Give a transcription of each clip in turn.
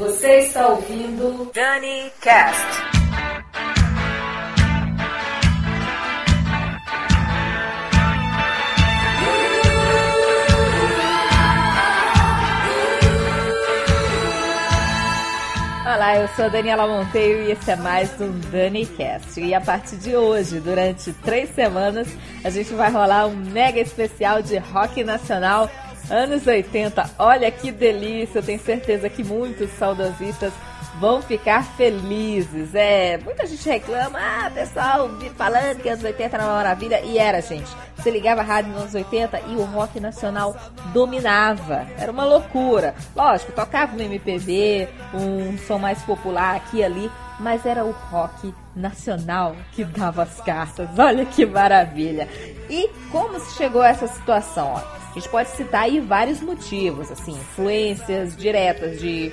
Você está ouvindo Dani Cast. Olá, eu sou Daniela Monteiro e esse é mais um DaniCast. E a partir de hoje, durante três semanas, a gente vai rolar um mega especial de rock nacional anos 80. Olha que delícia, eu tenho certeza que muitos saudosistas vão ficar felizes. É, muita gente reclama, ah, pessoal, falando que anos 80 era uma maravilha. E era, gente. Você ligava a rádio nos anos 80 e o rock nacional dominava. Era uma loucura. Lógico, tocava no MPB, um som mais popular aqui e ali, mas era o rock nacional que dava as cartas. Olha que maravilha. E como se chegou a essa situação? A gente pode citar aí vários motivos, assim, influências diretas de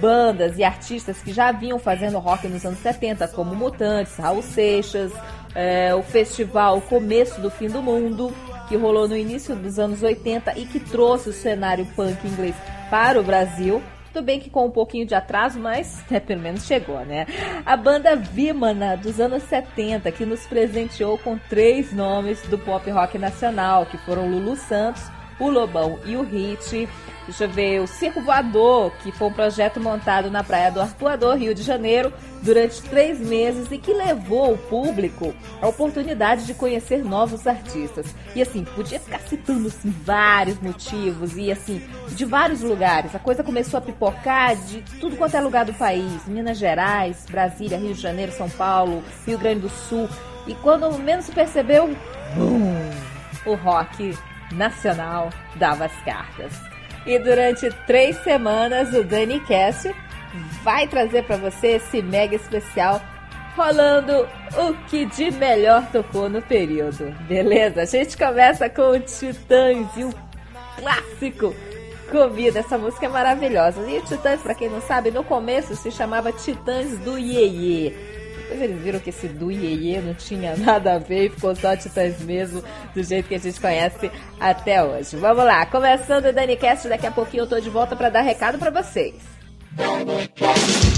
bandas e artistas que já vinham fazendo rock nos anos 70, como Mutantes, Raul Seixas, é, o festival Começo do Fim do Mundo, que rolou no início dos anos 80 e que trouxe o cenário punk inglês para o Brasil. Tudo bem que com um pouquinho de atraso, mas é, pelo menos chegou, né? A banda Vimana, dos anos 70, que nos presenteou com três nomes do pop rock nacional, que foram Lulu Santos, o Lobão e o Hit. Deixa eu ver, o Circo Voador, que foi um projeto montado na Praia do Arpoador, Rio de Janeiro, durante três meses e que levou o público a oportunidade de conhecer novos artistas. E assim, podia ficar citando assim, vários motivos e assim, de vários lugares. A coisa começou a pipocar de tudo quanto é lugar do país: Minas Gerais, Brasília, Rio de Janeiro, São Paulo, Rio Grande do Sul. E quando menos se percebeu, bum, o rock nacional dava as cartas. E durante três semanas o Dani Cast vai trazer para você esse mega especial rolando o que de melhor tocou no período. Beleza? A gente começa com o Titãs e o clássico Comida. Essa música é maravilhosa. E o Titãs, para quem não sabe, no começo se chamava Titãs do Iê. Depois eles viram que esse do Iê não tinha nada a ver e ficou só Titãs mesmo, do jeito que a gente conhece até hoje. Vamos lá, começando o DaniCast, daqui a pouquinho eu tô de volta para dar recado para vocês. DaniCast.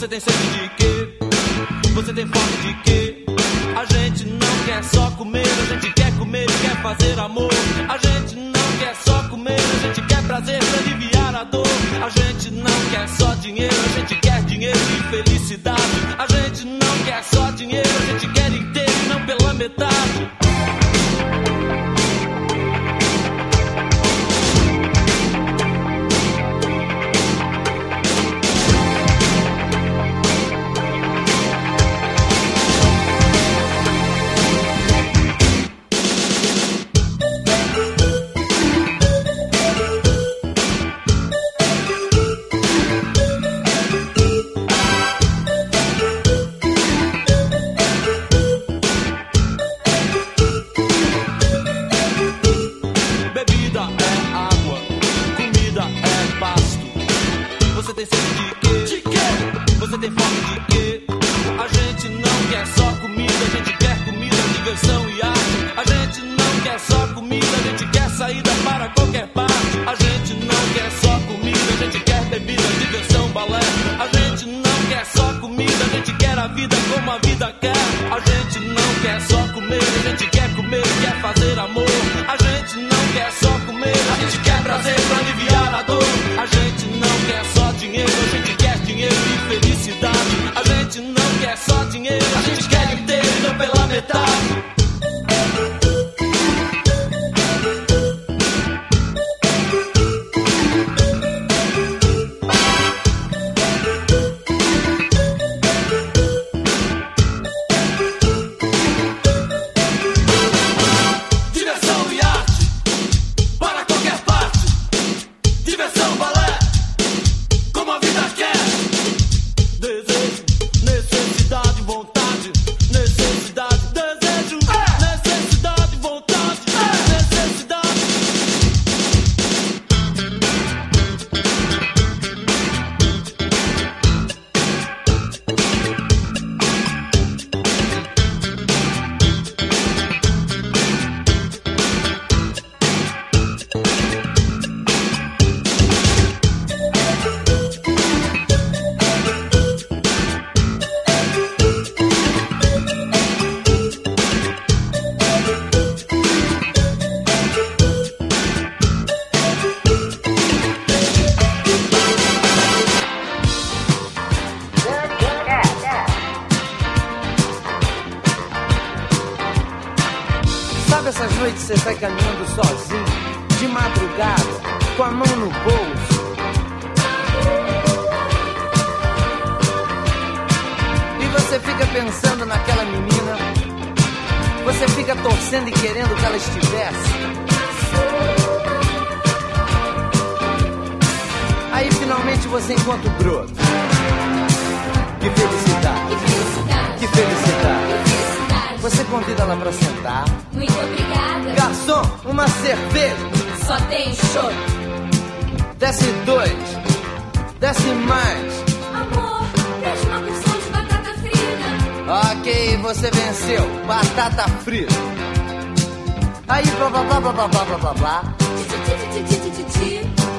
Você tem sede de quê? Você tem fome de quê? A gente não quer só comer, a gente quer comer e quer fazer amor. A gente não quer só comer, a gente quer prazer pra aliviar a dor. A gente não quer só dinheiro, a gente quer dinheiro e felicidade. A gente não quer só dinheiro, a gente quer inteiro e não pela metade.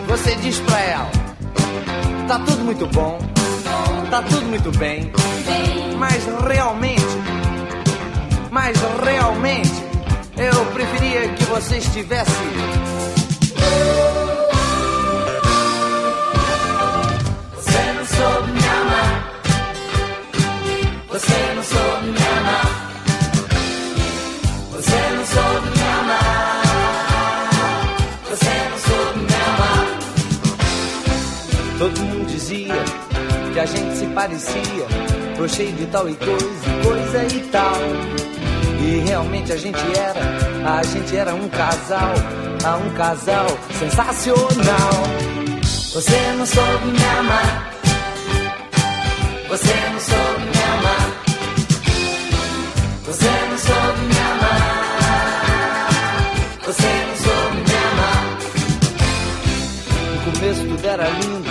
Você diz pra ela: Tá tudo muito bom, tá tudo muito bem, mas realmente, mas realmente, eu preferia que você estivesse. Casal sensacional. Você não soube me amar. Você não soube me amar. Você não soube me amar. Você não soube me amar. No começo tudo era lindo,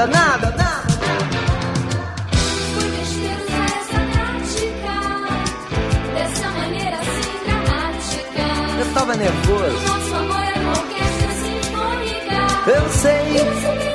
Nada, nada, nada, nada. tava nervoso. Nosso amor é uma orquestra sinfônica. Eu sei. E você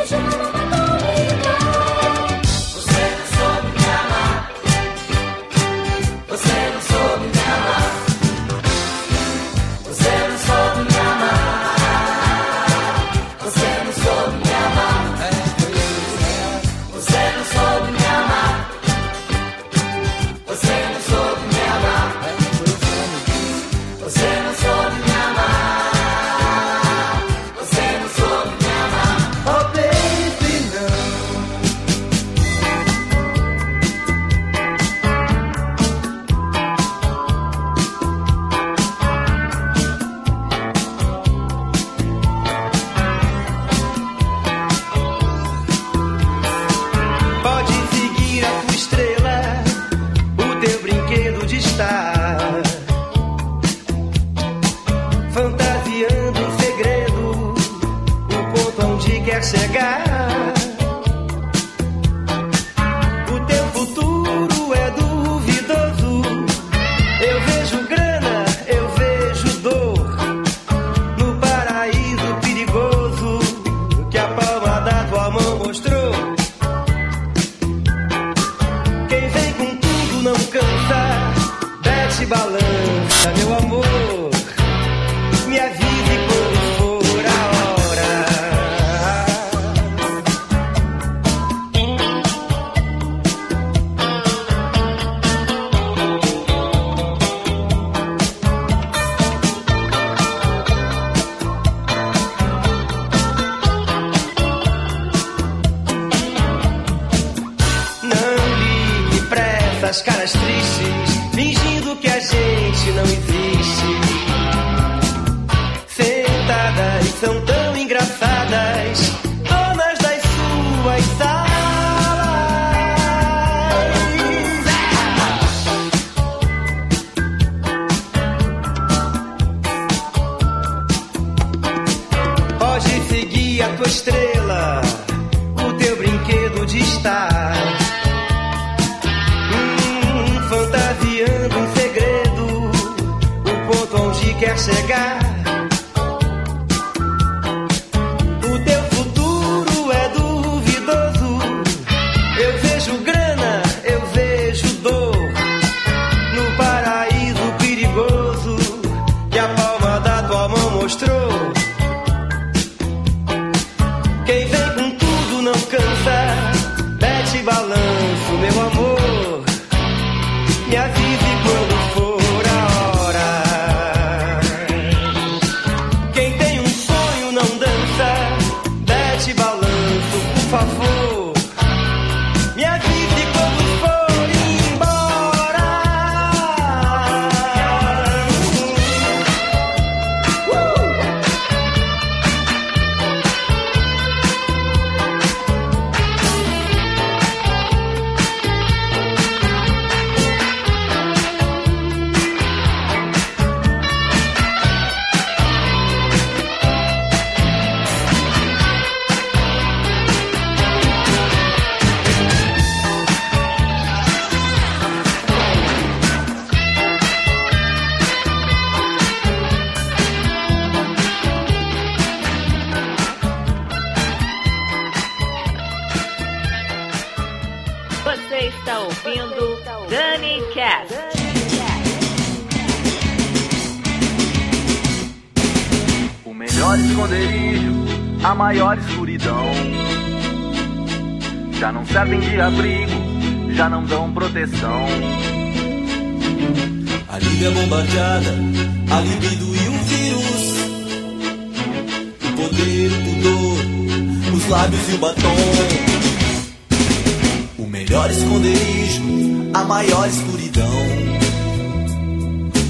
maior escuridão.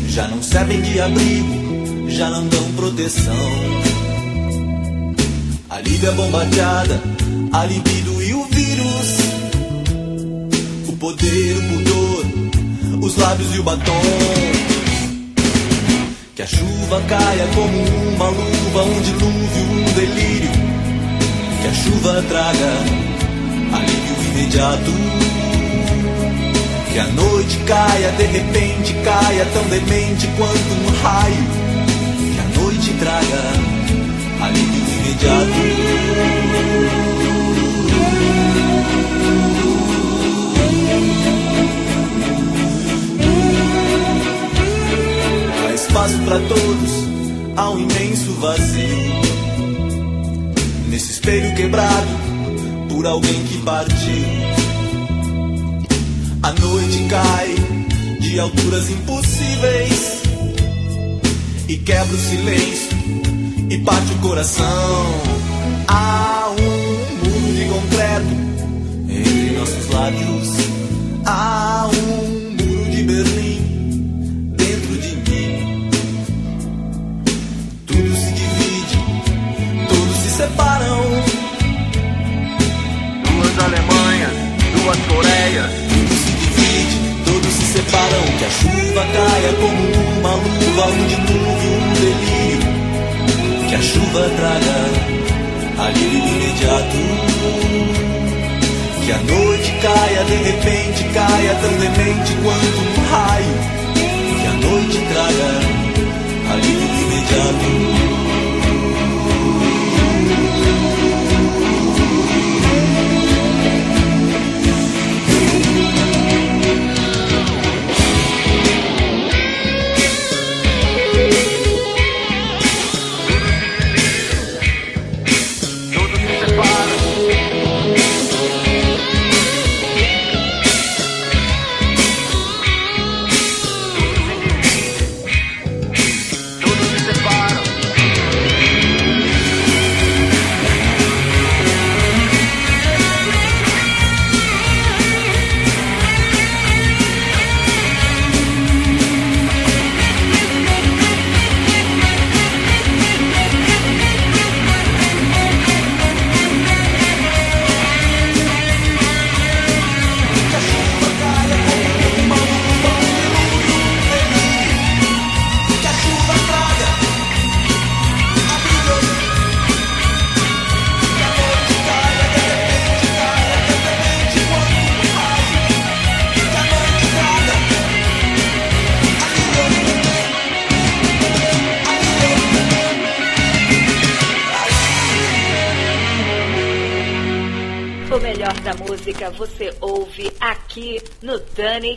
Já não servem de abrigo, já não dão proteção. A Líbia bombardeada, a libido e o vírus. O poder, o pudor, os lábios e o batom. Que a chuva caia como uma luva, um dilúvio, um delírio. Que a chuva traga alívio imediato. Que a noite caia, de repente caia, tão demente quanto um raio. Que a noite traga alívio imediato. espaço para todos, há um imenso vazio. Nesse espelho quebrado por alguém que partiu. A noite cai de alturas impossíveis e quebra o silêncio e bate o coração. Há um mundo de concreto entre nossos lábios. Há que a chuva caia como uma luva, um dilúvio, um delírio. Que a chuva traga alívio imediato. Que a noite caia, de repente caia tão demente quanto um raio. Que a noite traga alívio imediato. Você ouve aqui no Dani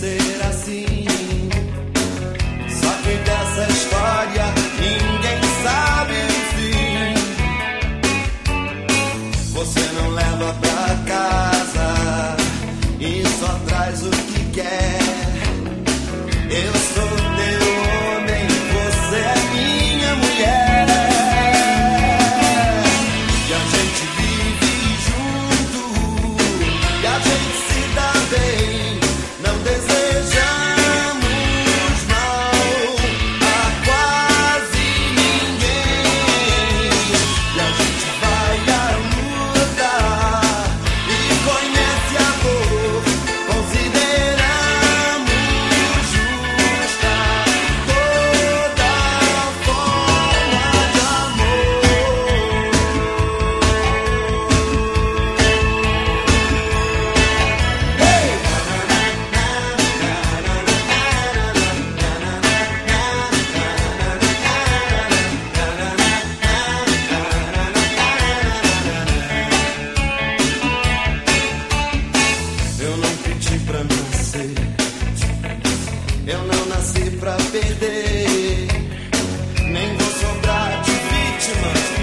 ser assim. Só que dessa história. pra nascer. Eu não nasci pra perder, nem vou sobrar de vítimas.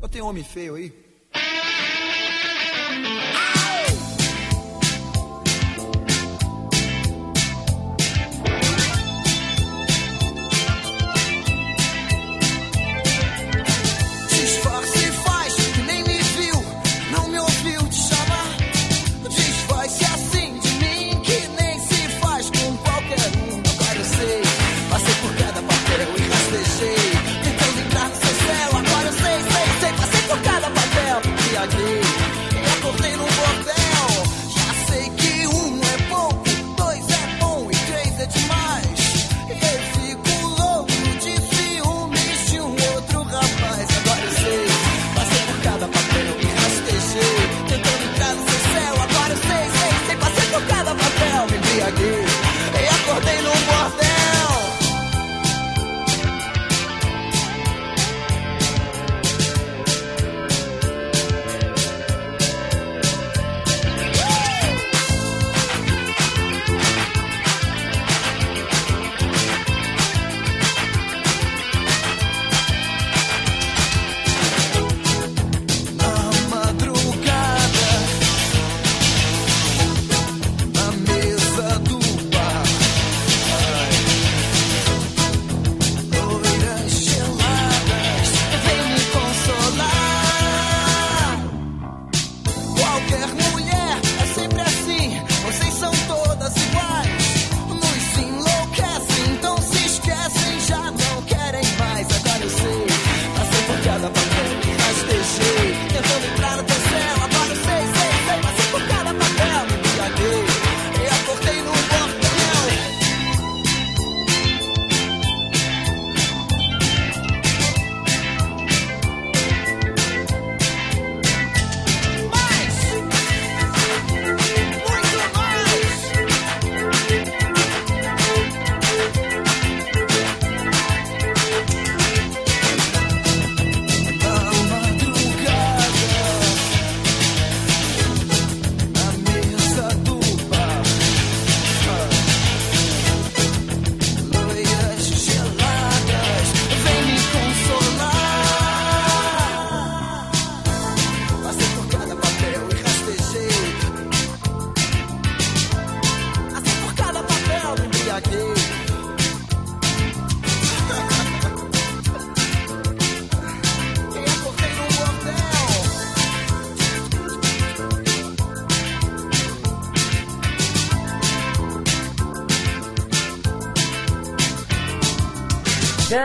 Eu tenho homem feio aí?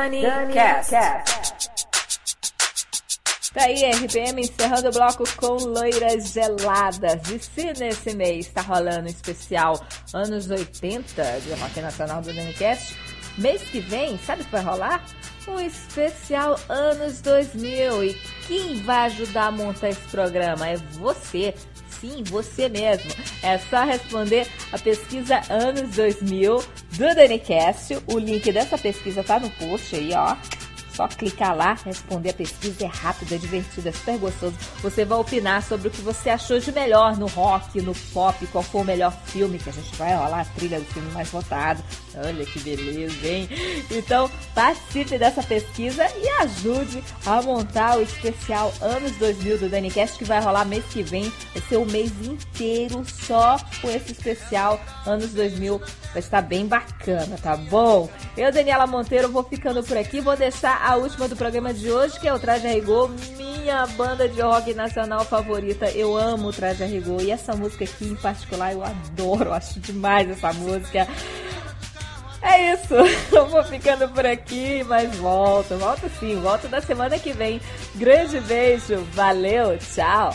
Dani, Cast. Tá aí, RPM encerrando o bloco com loiras geladas. E se nesse mês tá rolando um especial anos 80 de Rock Nacional do Danicast, mês que vem, sabe o que vai rolar? Um especial anos 2000. E quem vai ajudar a montar esse programa é você. Sim, você mesmo. É só responder a pesquisa anos 2000 do Danicast. O link dessa pesquisa tá no post aí, ó. Só clicar lá, responder a pesquisa, é rápido, é divertido, é super gostoso. Você vai opinar sobre o que você achou de melhor no rock, no pop, qual foi o melhor filme, que a gente vai rolar a trilha do filme mais votado. Olha que beleza, hein? Então, participe dessa pesquisa e ajude a montar o especial Anos 2000 do Danicast, que vai rolar mês que vem. Vai ser o mês inteiro só com esse especial Anos 2000. Vai estar bem bacana, tá bom? Eu, Daniela Monteiro, vou ficando por aqui. Vou deixar a última do programa de hoje, que é o Traje a Rigor, minha banda de rock nacional favorita. Eu amo o Traje a Rigor e essa música aqui em particular eu adoro, acho demais essa música. É isso, eu vou ficando por aqui, mas volto, volto sim, volto da semana que vem. Grande beijo, valeu, tchau!